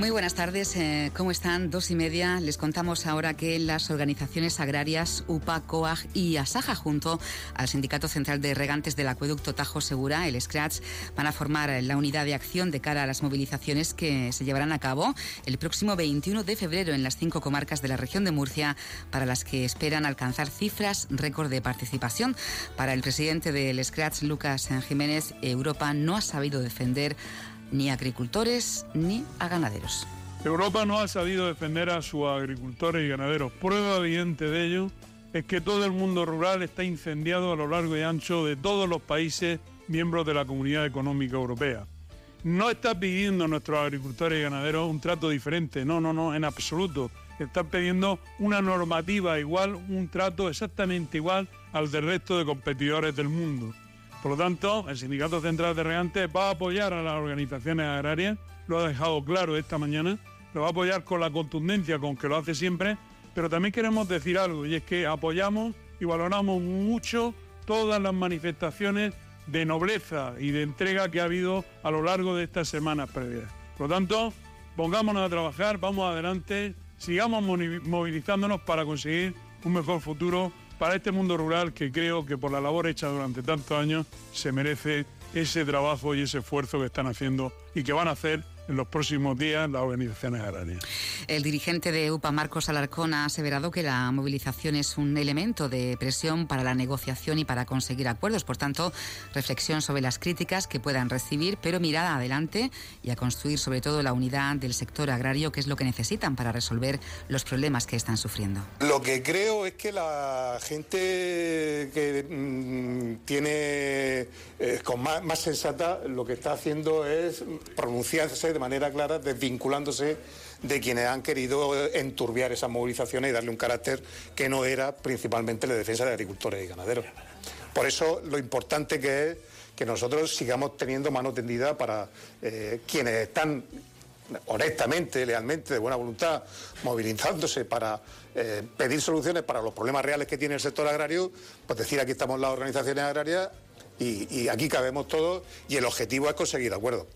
Muy buenas tardes, eh, ¿cómo están? Dos y media. Les contamos ahora que las organizaciones agrarias UPA, COAG y ASAJA, junto al Sindicato Central de Regantes del Acueducto Tajo Segura, el SCRATS, van a formar la unidad de acción de cara a las movilizaciones que se llevarán a cabo el próximo 21 de febrero en las cinco comarcas de la región de Murcia, para las que esperan alcanzar cifras récord de participación. Para el presidente del SCRATS, Lucas Jiménez, Europa no ha sabido defender ni a agricultores ni a ganaderos. Europa no ha sabido defender a sus agricultores y ganaderos. Prueba evidente de ello es que todo el mundo rural está incendiado a lo largo y ancho de todos los países miembros de la Comunidad Económica Europea. No está pidiendo a nuestros agricultores y ganaderos un trato diferente, no, no, no, en absoluto. Están pidiendo una normativa igual, un trato exactamente igual al del resto de competidores del mundo. Por lo tanto, el Sindicato Central de Regantes va a apoyar a las organizaciones agrarias, lo ha dejado claro esta mañana, lo va a apoyar con la contundencia con que lo hace siempre, pero también queremos decir algo, y es que apoyamos y valoramos mucho todas las manifestaciones de nobleza y de entrega que ha habido a lo largo de estas semanas previas. Por lo tanto, pongámonos a trabajar, vamos adelante, sigamos movilizándonos para conseguir un mejor futuro para este mundo rural que creo que por la labor hecha durante tantos años se merece ese trabajo y ese esfuerzo que están haciendo y que van a hacer en los próximos días las organizaciones agrarias. El dirigente de UPA, Marcos Alarcón, ha aseverado que la movilización es un elemento de presión para la negociación y para conseguir acuerdos. Por tanto, reflexión sobre las críticas que puedan recibir, pero mirada adelante y a construir sobre todo la unidad del sector agrario, que es lo que necesitan para resolver los problemas que están sufriendo. Lo que creo es que la gente que mm, tiene eh, con más, más sensata lo que está haciendo es pronunciarse de manera clara, desvinculándose de quienes han querido enturbiar esas movilizaciones y darle un carácter que no era principalmente la defensa de agricultores y ganaderos. Por eso lo importante que es que nosotros sigamos teniendo mano tendida para eh, quienes están honestamente, lealmente, de buena voluntad, movilizándose para eh, pedir soluciones para los problemas reales que tiene el sector agrario, pues decir aquí estamos las organizaciones agrarias y, y aquí cabemos todos y el objetivo es conseguir acuerdos.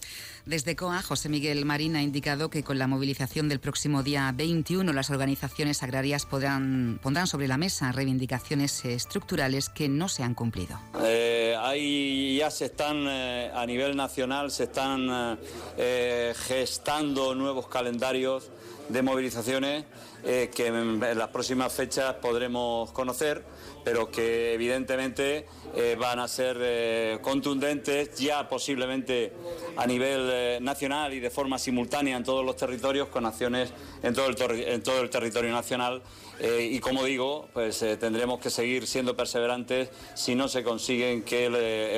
Desde COA, José Miguel Marín ha indicado que con la movilización del próximo día 21 las organizaciones agrarias podrán, pondrán sobre la mesa reivindicaciones estructurales que no se han cumplido. Eh, ahí ya se están, eh, a nivel nacional, se están eh, gestando nuevos calendarios de movilizaciones eh, que en, las próximas fechas podremos conocer pero que evidentemente eh, van a ser eh, contundentes ya posiblemente a nivel nacional y de forma simultánea en todos los territorios con acciones en todo el, todo el territorio nacional. Y como digo, pues tendremos que seguir siendo perseverantes si no se consiguen que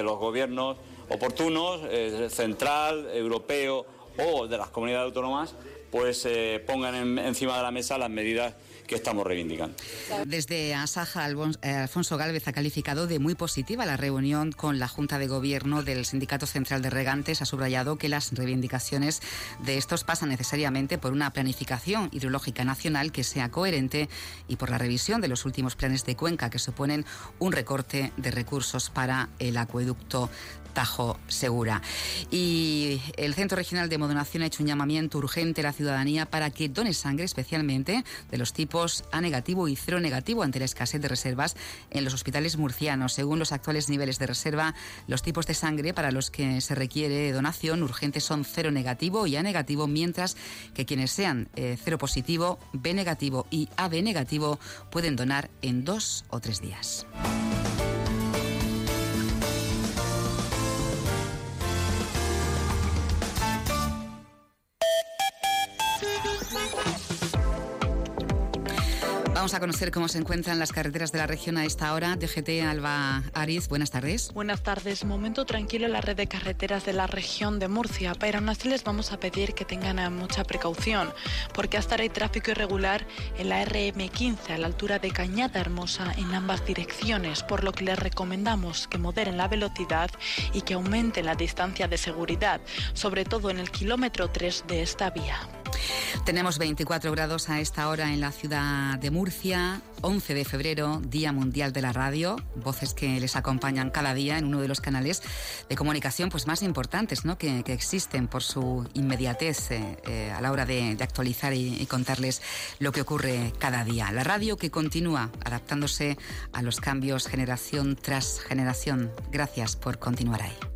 los gobiernos oportunos, central, europeo o de las comunidades autónomas, pues pongan en, encima de la mesa las medidas que estamos reivindicando. Desde Asaja, Alfonso Gálvez ha calificado de muy positiva la reunión con la Junta de Gobierno del Sindicato Central de Regantes. Ha subrayado que las reivindicaciones de estos pasan necesariamente por una planificación hidrológica nacional que sea coherente y por la revisión de los últimos planes de cuenca que suponen un recorte de recursos para el acueducto Tajo Segura. Y el Centro Regional de Modonación ha hecho un llamamiento urgente a la ciudadanía para que done sangre, especialmente de los tipos A negativo y cero negativo ante la escasez de reservas en los hospitales murcianos. Según los actuales niveles de reserva, los tipos de sangre para los que se requiere donación urgente son cero negativo y A negativo, mientras que quienes sean eh, cero positivo, B negativo y AB negativo pueden donar en dos o tres días. Vamos a conocer cómo se encuentran las carreteras de la región a esta hora. DGT Alba Ariz, buenas tardes. Buenas tardes. Momento tranquilo en la red de carreteras de la región de Murcia, pero aún así les vamos a pedir que tengan mucha precaución, porque hasta ahora hay tráfico irregular en la RM15 a la altura de Cañada Hermosa en ambas direcciones, por lo que les recomendamos que moderen la velocidad y que aumenten la distancia de seguridad, sobre todo en el kilómetro 3 de esta vía. Tenemos 24 grados a esta hora en la ciudad de Murcia, 11 de febrero, Día Mundial de la Radio, voces que les acompañan cada día en uno de los canales de comunicación pues, más importantes ¿no? que, existen por su inmediatez eh, eh, a la hora de, actualizar y, y, contarles lo que ocurre cada día. La radio que continúa adaptándose a los cambios generación tras generación. Gracias por continuar ahí.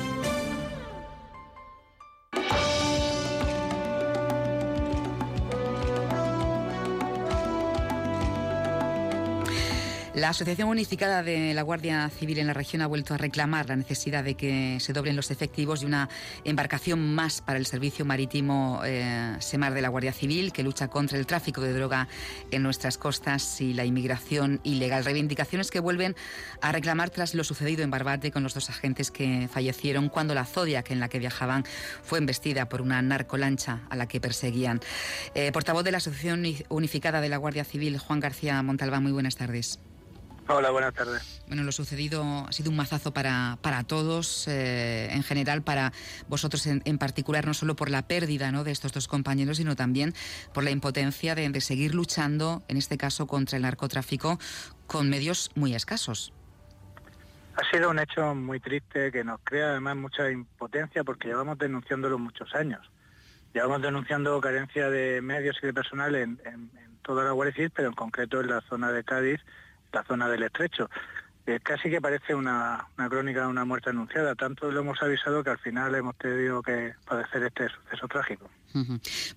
La Asociación Unificada de la Guardia Civil en la región ha vuelto a reclamar la necesidad de que se doblen los efectivos y una embarcación más para el servicio marítimo eh, SEMAR de la Guardia Civil que lucha contra el tráfico de droga en nuestras costas y la inmigración ilegal. Reivindicaciones que vuelven a reclamar tras lo sucedido en Barbate con los dos agentes que fallecieron cuando la Zodiac en la que viajaban fue embestida por una narcolancha a la que perseguían. Eh, portavoz de la Asociación Unificada de la Guardia Civil, Juan García Montalbán, muy buenas tardes. Hola, buenas tardes. Bueno, lo sucedido ha sido un mazazo para, para todos, eh, en general, para vosotros en, particular, no solo por la pérdida ¿no? de estos dos compañeros, sino también por la impotencia de, de seguir luchando, en este caso, contra el narcotráfico con medios muy escasos. Ha sido un hecho muy triste que nos crea además mucha impotencia porque llevamos denunciándolo muchos años. Llevamos denunciando carencia de medios y de personal en, en toda la Guardia Civil, pero en concreto en la zona de Cádiz la zona del estrecho. Eh, casi que parece una, crónica de una muerte anunciada. Tanto lo hemos avisado que al final hemos tenido que padecer este suceso trágico.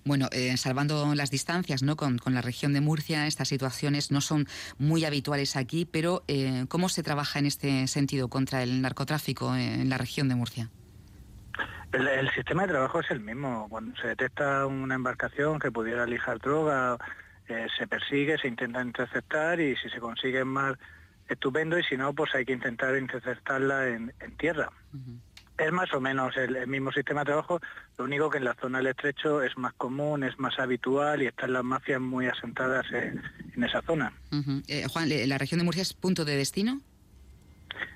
Bueno, eh, salvando las distancias ¿no? Con, la región de Murcia, estas situaciones no son muy habituales aquí, pero eh, ¿cómo se trabaja en este sentido contra el narcotráfico en la región de Murcia? El, el sistema de trabajo es el mismo. Cuando se detecta una embarcación que pudiera lijar droga eh, se persigue, se intenta interceptar y si se consigue más, estupendo, y si no, pues hay que intentar interceptarla en, tierra. Es más o menos el, mismo sistema de trabajo, lo único que en la zona del estrecho es más común, es más habitual y están las mafias muy asentadas en, esa zona. Eh, Juan, ¿la región de Murcia es punto de destino?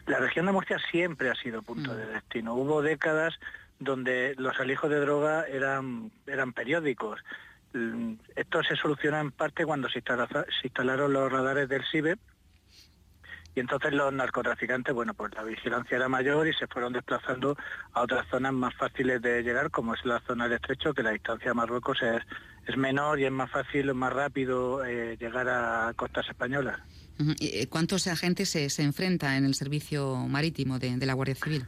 La región de Murcia siempre ha sido punto mm. de destino. Hubo décadas donde los alijos de droga eran, eran periódicos. Mm, esto se soluciona en parte cuando se, instalaron los radares del SIBE y entonces los narcotraficantes, bueno, pues la vigilancia era mayor y se fueron desplazando a otras zonas más fáciles de llegar, como es la zona del estrecho, que la distancia a Marruecos es, es menor y es más fácil, más rápido eh, llegar a costas españolas. Eh, ¿Cuántos agentes se, se enfrenta en el servicio marítimo de, de la Guardia Civil?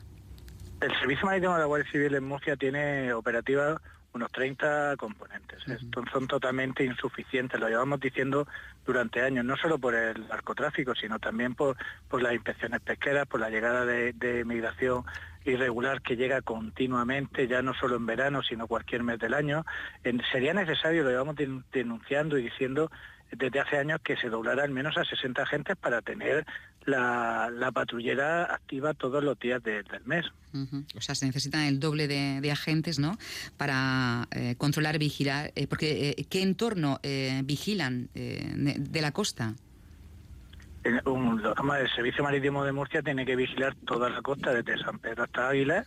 El servicio marítimo de la Guardia Civil en Murcia tiene operativa unos 30 componentes. son totalmente insuficientes, lo llevamos diciendo durante años, no solo por el narcotráfico, sino también por, por las inspecciones pesqueras, por la llegada de, de migración irregular que llega continuamente, ya no solo en verano, sino cualquier mes del año. sería necesario, lo llevamos denunciando y diciendo desde hace años que se doblara al menos a 60 agentes para tener la, patrullera activa todos los días del mes. O sea, se necesitan el doble de, agentes, ¿no? Para eh, controlar, vigilar, eh, porque eh, ¿qué entorno vigilan de la costa? El Servicio Marítimo de Murcia tiene que vigilar toda la costa desde San Pedro hasta Ávila,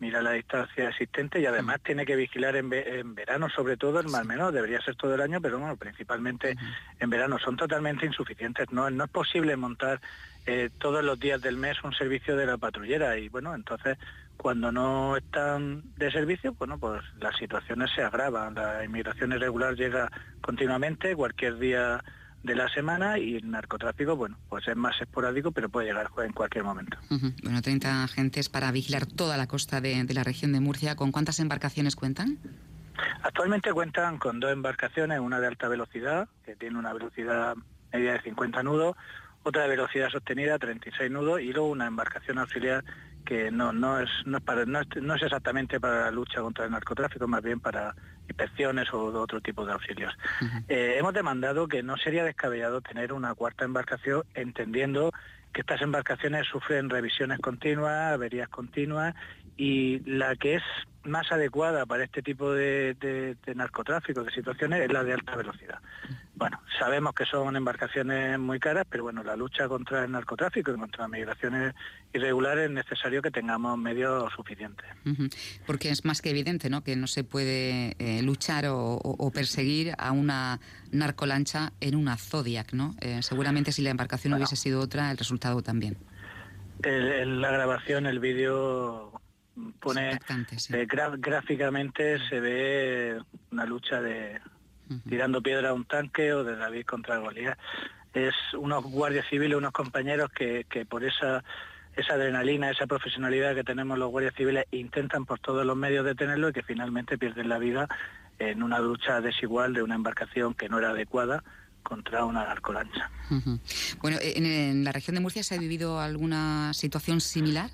mira la distancia existente y además tiene que vigilar en, verano, sobre todo el Mar Menor, debería ser todo el año, pero bueno, principalmente en verano. Son totalmente insuficientes, no, no es posible montar eh, todos los días del mes un servicio de la patrullera y bueno, entonces cuando no están de servicio, bueno, pues las situaciones se agravan, la inmigración irregular llega continuamente, cualquier día de la semana y el narcotráfico, bueno, pues es más esporádico, pero puede llegar en cualquier momento. Bueno, 30 agentes para vigilar toda la costa de, la región de Murcia. ¿Con cuántas embarcaciones cuentan? Actualmente cuentan con dos embarcaciones, una de alta velocidad, que tiene una velocidad media de 50 nudos, otra de velocidad sostenida, 36 nudos, y luego una embarcación auxiliar que no, no, es, no, es para, no, es, exactamente para la lucha contra el narcotráfico, más bien para inspecciones o otro tipo de auxilios. Eh, hemos demandado que no sería descabellado tener una cuarta embarcación, entendiendo que estas embarcaciones sufren revisiones continuas, averías continuas, y la que es más adecuada para este tipo de, narcotráfico, de situaciones, es la de alta velocidad. Bueno, sabemos que son embarcaciones muy caras, pero bueno, la lucha contra el narcotráfico y contra las migraciones irregulares es necesario que tengamos medios suficientes. Porque es más que evidente, ¿no?, que no se puede eh, luchar o, perseguir a una narcolancha en una Zodiac, ¿no? Eh, seguramente si la embarcación hubiese sido otra, el resultado también. la grabación, el vídeo pone eh, gráficamente se ve una lucha de tirando piedra a un tanque o de David contra Goliat. Es unos guardias civiles, unos compañeros que, que por esa esa adrenalina, esa profesionalidad que tenemos los guardias civiles intentan por todos los medios detenerlo y que finalmente pierden la vida en una lucha desigual de una embarcación que no era adecuada contra una narcolancha. Bueno, ¿en, la región de Murcia se ha vivido alguna situación similar?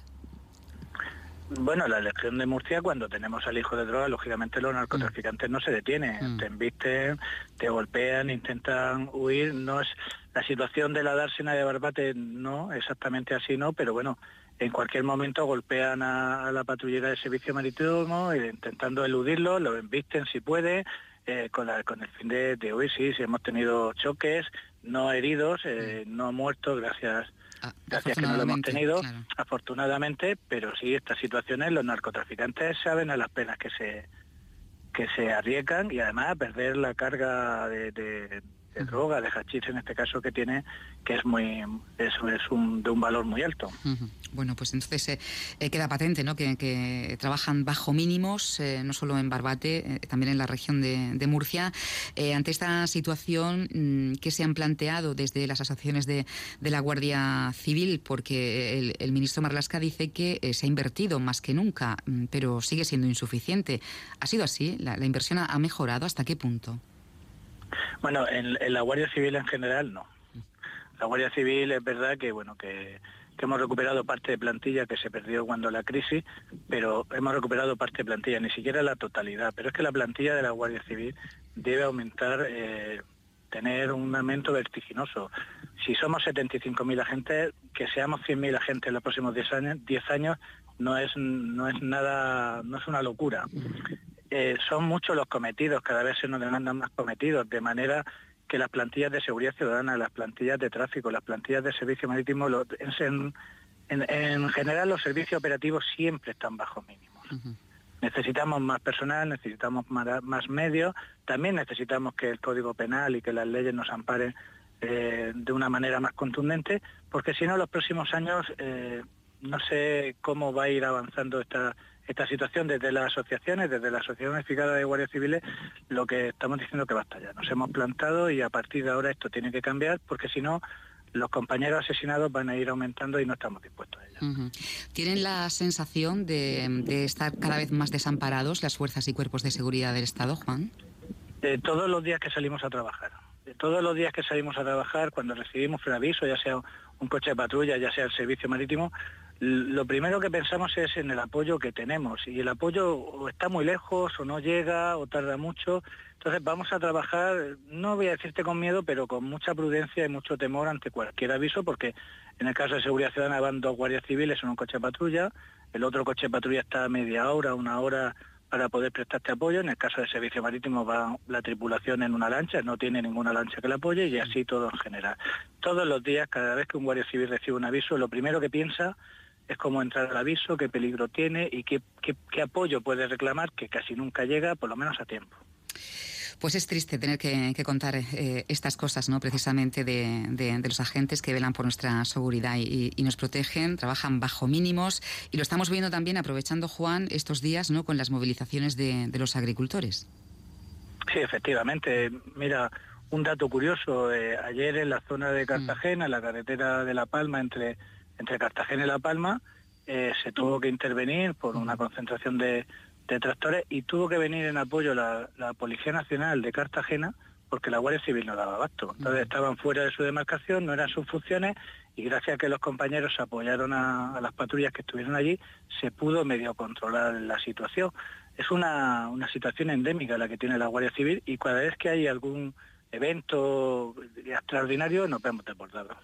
Bueno, la elección de Murcia, cuando tenemos al hijo de droga, lógicamente los narcotraficantes no se detienen, mm. te embisten, te golpean, intentan huir. No es la situación de la dársena de Barbate, no, exactamente así no, pero bueno, en cualquier momento golpean a, la patrullera de servicio marítimo eh, intentando eludirlo, lo embisten si puede, eh, con, con el fin de, huir, sí, si hemos tenido choques, no heridos, eh, mm. no muertos, gracias Ah, Gracias que no lo hemos tenido, afortunadamente, pero sí, estas situaciones los narcotraficantes saben a las penas que se que se arriesgan y además a perder la carga de, droga, de hachís en este caso que tiene, que es muy es, es un, de un valor muy alto. Bueno, pues entonces eh, eh, queda patente ¿no? que, trabajan bajo mínimos, eh, no solo en Barbate, también en la región de, Murcia. ante esta situación mm, que se han planteado desde las asociaciones de, la Guardia Civil, porque el, ministro Marlasca dice que se ha invertido más que nunca, mm, pero sigue siendo insuficiente. ¿Ha sido así? ¿La, inversión ha, mejorado? ¿Hasta qué punto? Bueno, en, la Guardia Civil en general no. La Guardia Civil es verdad que, bueno, que que hemos recuperado parte de plantilla que se perdió cuando la crisis, pero hemos recuperado parte de plantilla, ni siquiera la totalidad. Pero es que la plantilla de la Guardia Civil debe aumentar, eh, tener un aumento vertiginoso. Si somos 75.000 agentes, que seamos 100.000 agentes en los próximos 10 años, 10 años no es no es nada, no es una locura. Eh, son muchos los cometidos, cada vez se nos demandan más cometidos, de manera que las plantillas de seguridad ciudadana, las plantillas de tráfico, las plantillas de servicio marítimo, en, general los servicios operativos siempre están bajo mínimos. Necesitamos más personal, necesitamos más, medios, también necesitamos que el Código Penal y que las leyes nos amparen eh, de una manera más contundente, porque si no, los próximos años eh, no sé cómo va a ir avanzando esta esta situación desde las asociaciones, desde la Asociación Unificada de Guardias Civiles, lo que estamos diciendo que basta ya. Nos hemos plantado y a partir de ahora esto tiene que cambiar porque si no, los compañeros asesinados van a ir aumentando y no estamos dispuestos a ello. ¿Tienen la sensación de, estar cada vez más desamparados las fuerzas y cuerpos de seguridad del Estado, Juan? todos los días que salimos a trabajar. De todos los días que salimos a trabajar, cuando recibimos un aviso, ya sea un coche de patrulla, ya sea el servicio marítimo, lo primero que pensamos es en el apoyo que tenemos y el apoyo o está muy lejos o no llega o tarda mucho. Entonces vamos a trabajar, no voy a decirte con miedo, pero con mucha prudencia y mucho temor ante cualquier aviso, porque en el caso de seguridad ciudadana van dos guardias civiles en un coche de patrulla, el otro coche de patrulla está media hora, una hora para poder prestarte apoyo. En el caso de servicio marítimo va la tripulación en una lancha, no tiene ninguna lancha que la apoye y así todo en general. Todos los días, cada vez que un guardia civil recibe un aviso, lo primero que piensa es cómo entrar al aviso, qué peligro tiene y qué, qué apoyo puede reclamar, que casi nunca llega, por lo menos a tiempo. Pues es triste tener que, contar eh, estas cosas, ¿no? Precisamente de, los agentes que velan por nuestra seguridad y, nos protegen, trabajan bajo mínimos y lo estamos viendo también aprovechando, Juan, estos días, ¿no? Con las movilizaciones de, los agricultores. Sí, efectivamente. Mira, un dato curioso. Eh, ayer en la zona de Cartagena, en la carretera de La Palma, entre, entre Cartagena y La Palma, eh, se tuvo que intervenir por una concentración de, de tractores y tuvo que venir en apoyo la, Policía Nacional de Cartagena porque la Guardia Civil no daba abasto. Entonces estaban fuera de su demarcación, no eran sus funciones y gracias a que los compañeros apoyaron a, las patrullas que estuvieron allí, se pudo medio controlar la situación. Es una, situación endémica la que tiene la Guardia Civil y cada vez que hay algún evento extraordinario nos vemos deportados.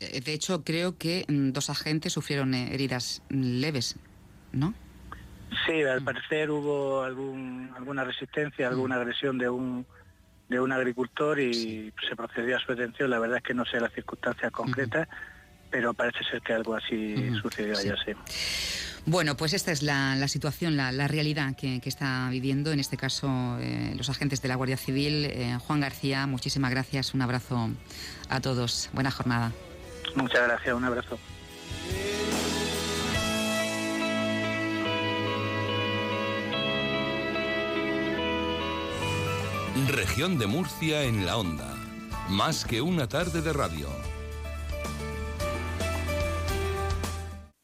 Eh, de hecho, creo que mm, dos agentes sufrieron eh, heridas leves, ¿no? Sí, al mm. parecer hubo algún, alguna resistencia, alguna mm. agresión de un de un agricultor y se procedió a su detención. La verdad es que no sé las circunstancias concretas, pero parece ser que algo así sucedió allá, sí. Bueno, pues esta es la, situación, la, realidad que, está viviendo, en este caso, eh, los agentes de la Guardia Civil. Eh, Juan García, muchísimas gracias, un abrazo a todos. Buena jornada. Muchas gracias, un abrazo. Región de Murcia en la onda. Más que una tarde de radio.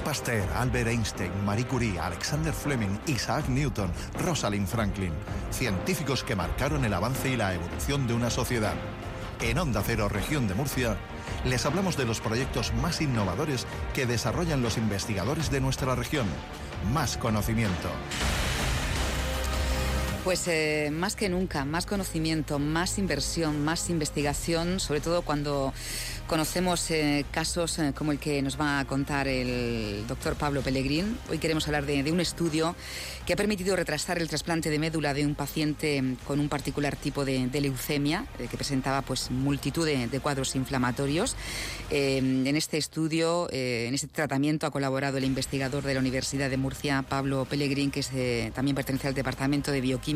Pasteur, Albert Einstein, Marie Curie, Alexander Fleming, Isaac Newton, Rosalind Franklin, científicos que marcaron el avance y la evolución de una sociedad. En Onda Cero, región de Murcia, les hablamos de los proyectos más innovadores que desarrollan los investigadores de nuestra región. Más conocimiento. Pues eh, más que nunca, más conocimiento, más inversión, más investigación, sobre todo cuando Conocemos eh, casos eh, como el que nos va a contar el doctor Pablo Pellegrín. Hoy queremos hablar de, un estudio que ha permitido retrasar el trasplante de médula de un paciente con un particular tipo de, leucemia eh, que presentaba pues multitud de, cuadros inflamatorios. en este estudio, en este tratamiento ha colaborado el investigador de la Universidad de Murcia, Pablo Pellegrín, que también pertenece al Departamento de Bioquímica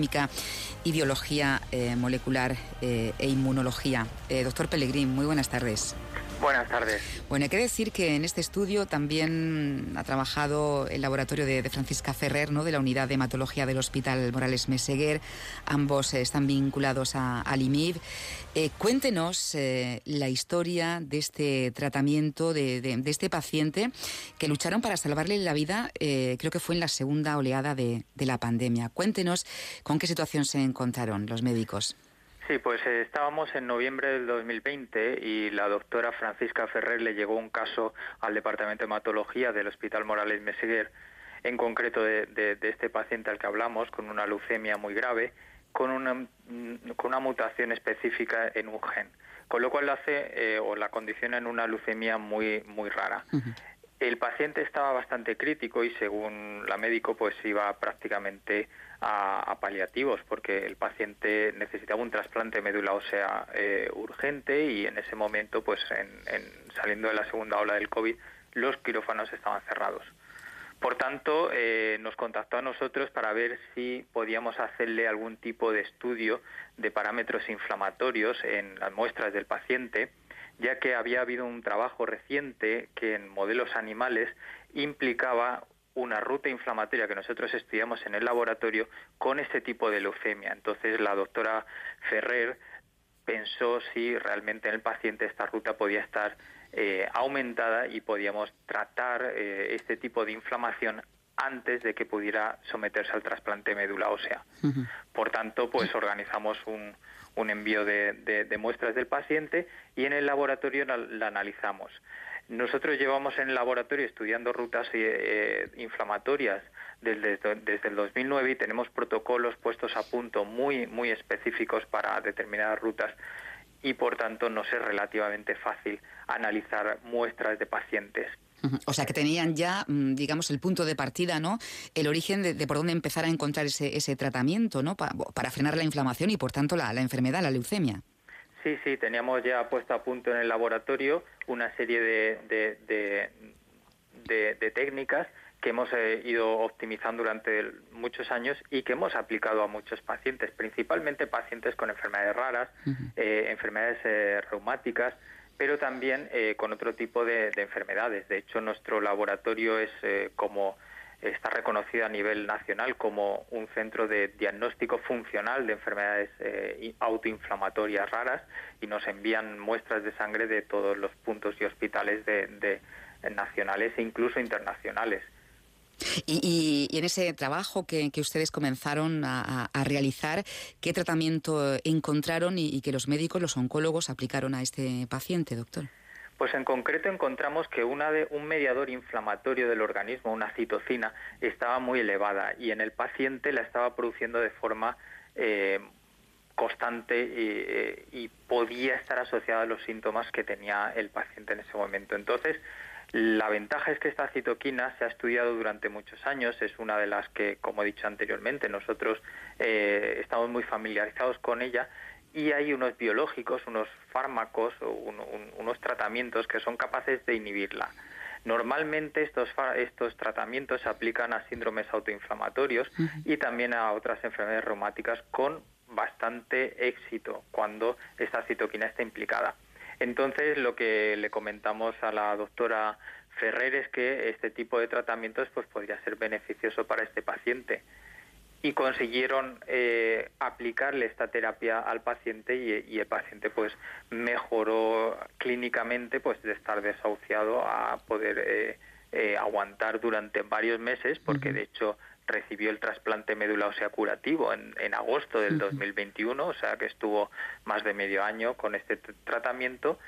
y Biología Molecular e Inmunología. doctor Pellegrín, muy buenas tardes. Buenas tardes. Bueno, hay que decir que en este estudio también ha trabajado el laboratorio de, Francisca Ferrer, ¿no? de la unidad de hematología del Hospital Morales Meseguer. Ambos eh, están vinculados a, al IMIB. Eh, cuéntenos eh, la historia de este tratamiento de, este paciente que lucharon para salvarle la vida, creo que fue en la segunda oleada de la pandemia. Cuéntenos con qué situación se encontraron los médicos. Sí, pues eh, estábamos en noviembre del 2020 y la doctora Francisca Ferrer le llegó un caso al Departamento de Hematología del Hospital Morales Meseguer, en concreto de, este paciente al que hablamos, con una leucemia muy grave, con una, mm, con una mutación específica en un gen, con lo cual lo hace eh, o la condiciona en una leucemia muy, muy rara. El paciente estaba bastante crítico y según la médico pues iba prácticamente a, paliativos porque el paciente necesitaba un trasplante de médula ósea eh, urgente y en ese momento pues en, saliendo de la segunda ola del COVID los quirófanos estaban cerrados. Por tanto, eh, nos contactó a nosotros para ver si podíamos hacerle algún tipo de estudio de parámetros inflamatorios en las muestras del paciente ya que había habido un trabajo reciente que en modelos animales implicaba una ruta inflamatoria que nosotros estudiamos en el laboratorio con este tipo de leucemia. Entonces la doctora Ferrer pensó si realmente en el paciente esta ruta podía estar eh, aumentada y podíamos tratar eh, este tipo de inflamación antes de que pudiera someterse al trasplante médula ósea. Por tanto, pues organizamos un, un envío de, muestras del paciente y en el laboratorio la analizamos. Nosotros llevamos en el laboratorio estudiando rutas eh, inflamatorias desde, desde, el 2009 y tenemos protocolos puestos a punto muy, muy específicos para determinadas rutas y por tanto nos es relativamente fácil analizar muestras de pacientes. O sea que tenían ya, mm, digamos, el punto de partida, ¿no? El origen de, por dónde empezar a encontrar ese, ese tratamiento, ¿no? para frenar la inflamación y por tanto la enfermedad, la leucemia. Sí, sí, teníamos ya puesto a punto en el laboratorio una serie de, de, técnicas que hemos eh, ido optimizando durante muchos años y que hemos aplicado a muchos pacientes, principalmente pacientes con enfermedades raras, eh, enfermedades eh, reumáticas, pero también con otro tipo de, enfermedades. De hecho, nuestro laboratorio es como está reconocido a nivel nacional como un centro de diagnóstico funcional de enfermedades eh, autoinflamatorias raras y nos envían muestras de sangre de todos los puntos y hospitales de, nacionales e incluso internacionales. Y, en ese trabajo que, ustedes comenzaron a, realizar, ¿qué tratamiento encontraron y que los médicos, los oncólogos, aplicaron a este paciente, doctor? Pues en concreto encontramos que una de, un mediador inflamatorio del organismo, una citocina, estaba muy elevada y en el paciente la estaba produciendo de forma eh, constante eh, y, podía estar asociada a los síntomas que tenía el paciente en ese momento. Entonces, la ventaja es que esta citoquina se ha estudiado durante muchos años, es una de las que, como he dicho anteriormente, nosotros eh, estamos muy familiarizados con ella y hay unos biológicos, unos fármacos o unos tratamientos que son capaces de inhibirla. Normalmente estos, estos tratamientos se aplican a síndromes autoinflamatorios y también a otras enfermedades reumáticas con bastante éxito cuando esta citoquina está implicada. Entonces, lo que le comentamos a la doctora Ferrer es que este tipo de tratamientos pues, podría ser beneficioso para este paciente y consiguieron eh, aplicarle esta terapia al paciente y, el paciente pues mejoró clínicamente pues de estar desahuciado a poder eh, eh, aguantar durante varios meses porque de hecho recibió el trasplante médula ósea curativo en, en agosto del 2021 o sea que estuvo más de medio año con este tratamiento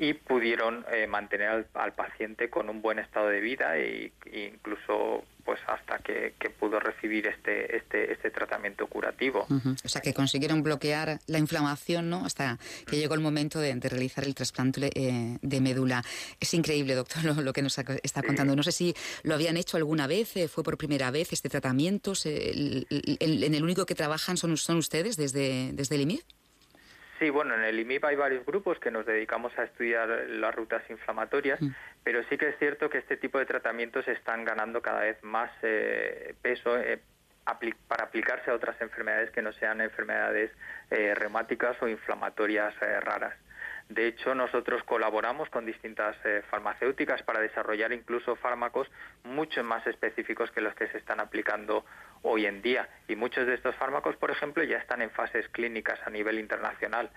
y pudieron mantener al, paciente con un buen estado de vida e, incluso pues hasta que, pudo recibir este, este, este tratamiento curativo. O sea, que consiguieron bloquear la inflamación, ¿no? Hasta que llegó el momento de, realizar el trasplante eh, de médula. Es increíble, doctor, lo, que nos está contando. No sé si lo habían hecho alguna vez, eh, fue por primera vez este tratamiento. ¿En el, único que trabajan son, son ustedes desde, desde el IMIF? Sí, bueno, en el IMIP hay varios grupos que nos dedicamos a estudiar las rutas inflamatorias, mm. pero sí que es cierto que este tipo de tratamientos están ganando cada vez más eh, peso eh, para aplicarse a otras enfermedades que no sean enfermedades eh, reumáticas o inflamatorias raras. De hecho, nosotros colaboramos con distintas farmacéuticas para desarrollar incluso fármacos mucho más específicos que los que se están aplicando hoy en día. Y muchos de estos fármacos, por ejemplo, ya están en fases clínicas a nivel internacional.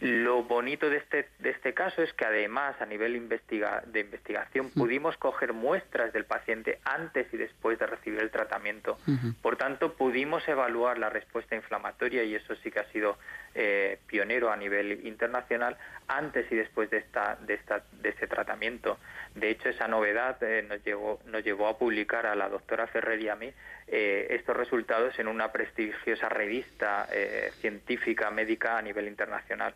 Lo bonito de este, de este caso es que además a nivel investiga, de investigación mm. pudimos coger muestras del paciente antes y después de recibir el tratamiento. Por tanto, pudimos evaluar la respuesta inflamatoria y eso sí que ha sido eh, pionero a nivel internacional antes y después de, esta, de, esta, de este tratamiento. De hecho, esa novedad eh, nos, llevó, nos llevó a publicar a la doctora Ferrer y a mí eh, estos resultados en una prestigiosa revista científica médica a nivel internacional.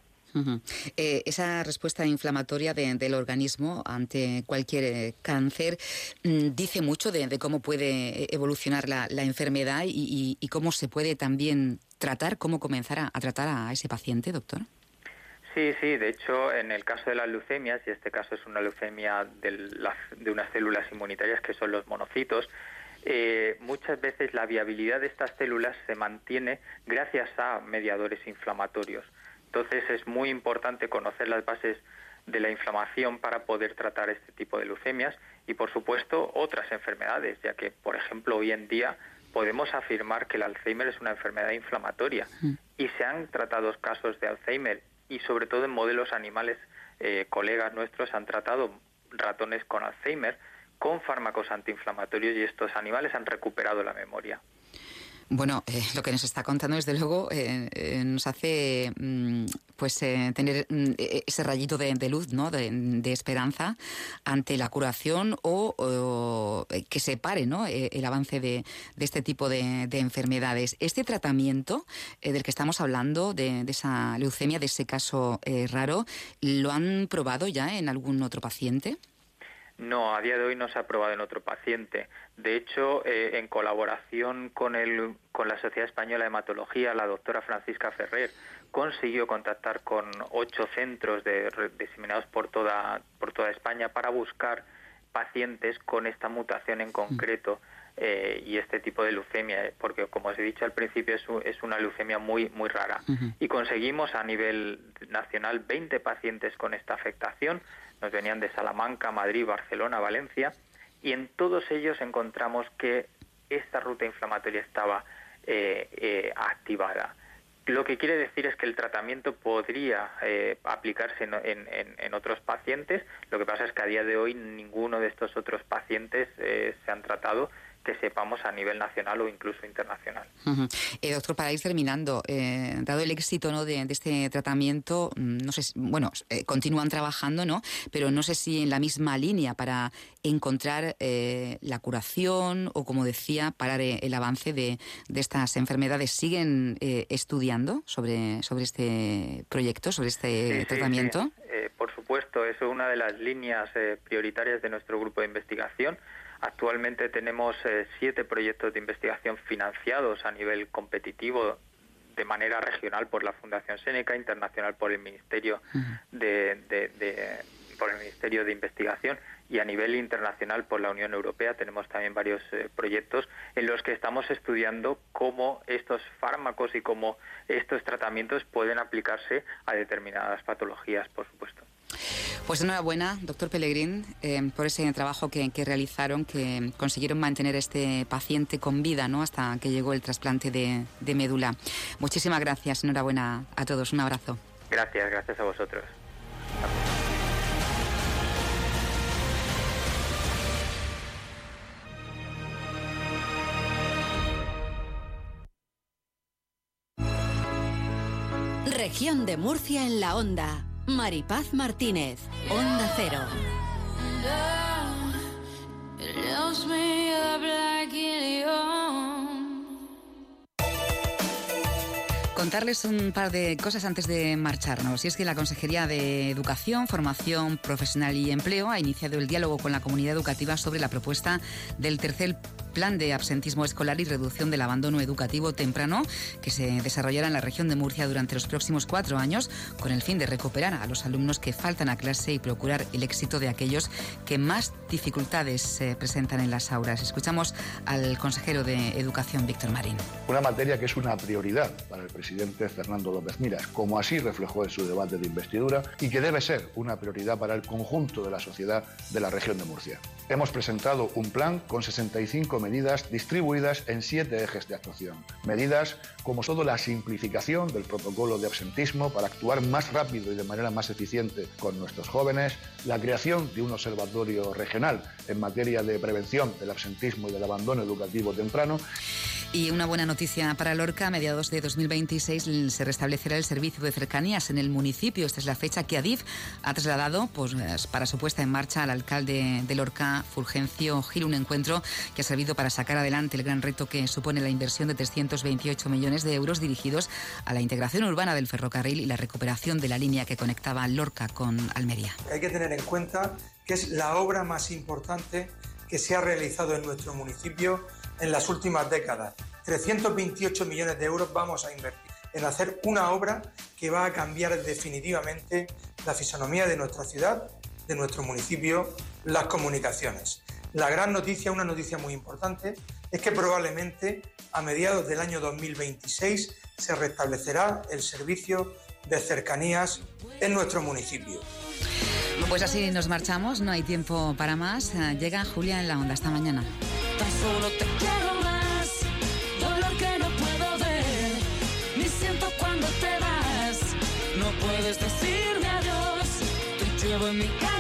esa respuesta inflamatoria del organismo ante cualquier cáncer mm, dice mucho de, cómo puede evolucionar la, enfermedad y, cómo se puede también tratar, cómo comenzar a, tratar a ese paciente, doctor? Sí, sí, de hecho, en el caso de las leucemias, y este caso es una leucemia de, unas células inmunitarias que son los monocitos, eh, muchas veces la viabilidad de estas células se mantiene gracias a mediadores inflamatorios. Entonces es muy importante conocer las bases de la inflamación para poder tratar este tipo de leucemias y por supuesto otras enfermedades, ya que por ejemplo hoy en día podemos afirmar que el Alzheimer es una enfermedad inflamatoria mm. y se han tratado casos de Alzheimer y sobre todo en modelos animales, eh, colegas nuestros han tratado ratones con Alzheimer con fármacos antiinflamatorios y estos animales han recuperado la memoria. Bueno, eh, lo que nos está contando, desde luego, eh, eh, nos hace mm, pues tener mm, e, ese rayito de, luz, ¿no? De, esperanza ante la curación o, que se pare, ¿no? el avance de, este tipo de, enfermedades. Este tratamiento del que estamos hablando, de, esa leucemia, de ese caso raro, ¿lo han probado ya en algún otro paciente? No, a día de hoy no se ha probado en otro paciente. De hecho, eh, en colaboración con, el, con la Sociedad Española de Hematología, la doctora Francisca Ferrer consiguió contactar con ocho centros de, diseminados por toda, por toda España para buscar pacientes con esta mutación en concreto. Eh, y este tipo de leucemia, porque como os he dicho al principio es, es una leucemia muy muy rara. Y conseguimos a nivel nacional 20 pacientes con esta afectación, nos venían de Salamanca, Madrid, Barcelona, Valencia, y en todos ellos encontramos que esta ruta inflamatoria estaba eh, eh, activada. Lo que quiere decir es que el tratamiento podría eh, aplicarse en, otros pacientes. Lo que pasa es que a día de hoy ninguno de estos otros pacientes se han tratado que sepamos a nivel nacional o incluso internacional. Eh, doctor, para ir terminando, eh, dado el éxito ¿no? de, este tratamiento, mm, no sé, bueno, eh, continúan trabajando, ¿no? Pero no sé si en la misma línea para encontrar la curación o, como decía, parar el avance de, estas enfermedades. ¿Siguen estudiando sobre, sobre este proyecto, sobre este tratamiento? por supuesto, eso es una de las líneas prioritarias de nuestro grupo de investigación Actualmente tenemos eh, siete proyectos de investigación financiados a nivel competitivo de manera regional por la Fundación Seneca, internacional por el Ministerio de, por el Ministerio de Investigación y a nivel internacional por la Unión Europea tenemos también varios eh, proyectos en los que estamos estudiando cómo estos fármacos y cómo estos tratamientos pueden aplicarse a determinadas patologías, por supuesto. Pues enhorabuena, doctor Pellegrín, eh, por ese trabajo que, realizaron, que consiguieron mantener a este paciente con vida ¿no? hasta que llegó el trasplante de, de médula. Muchísimas gracias, enhorabuena a todos, un abrazo. Gracias, gracias a vosotros. Región de Murcia en la onda. Maripaz Martínez, Onda Cero. Contarles un par de cosas antes de marcharnos. Y es que la Consejería de Educación, Formación Profesional y Empleo ha iniciado el diálogo con la comunidad educativa sobre la propuesta del tercer plan de absentismo escolar y reducción del abandono educativo temprano que se desarrollará en la región de Murcia durante los próximos cuatro años con el fin de recuperar a los alumnos que faltan a clase y procurar el éxito de aquellos que más dificultades se presentan en las aulas. Escuchamos al consejero de Educación, Víctor Marín. Una materia que es una prioridad para el presidente Fernando López Miras, como así reflejó en su debate de investidura, y que debe ser una prioridad para el conjunto de la sociedad de la región de Murcia. Hemos presentado un plan con 65 medidas distribuidas en siete ejes de actuación. Medidas como todo la simplificación del protocolo de absentismo para actuar más rápido y de manera más eficiente con nuestros jóvenes, la creación de un observatorio regional en materia de prevención del absentismo y del abandono educativo temprano y una buena noticia para Lorca, a mediados de 2026 se restablecerá el servicio de cercanías en el municipio. Esta es la fecha que Adif ha trasladado pues, para su puesta en marcha al alcalde de Lorca, Fulgencio Gil, un encuentro que ha servido para sacar adelante el gran reto que supone la inversión de 328 millones de euros dirigidos a la integración urbana del ferrocarril y la recuperación de la línea que conectaba Lorca con Almería. Hay que tener en cuenta que es la obra más importante que se ha realizado en nuestro municipio en las últimas décadas. 328 millones de euros vamos a invertir en hacer una obra que va a cambiar definitivamente la fisonomía de nuestra ciudad, de nuestro municipio, las comunicaciones. La gran noticia, una noticia muy importante, es que probablemente a mediados del año 2026 se restablecerá el servicio de cercanías en nuestro municipio. Pues así nos marchamos, no hay tiempo para más. Llega Julia en la onda. Hasta mañana tan solo te quiero más, dolor que no puedo ver, ni siento cuando te vas, no puedes decirme adiós, te llevo en mi casa.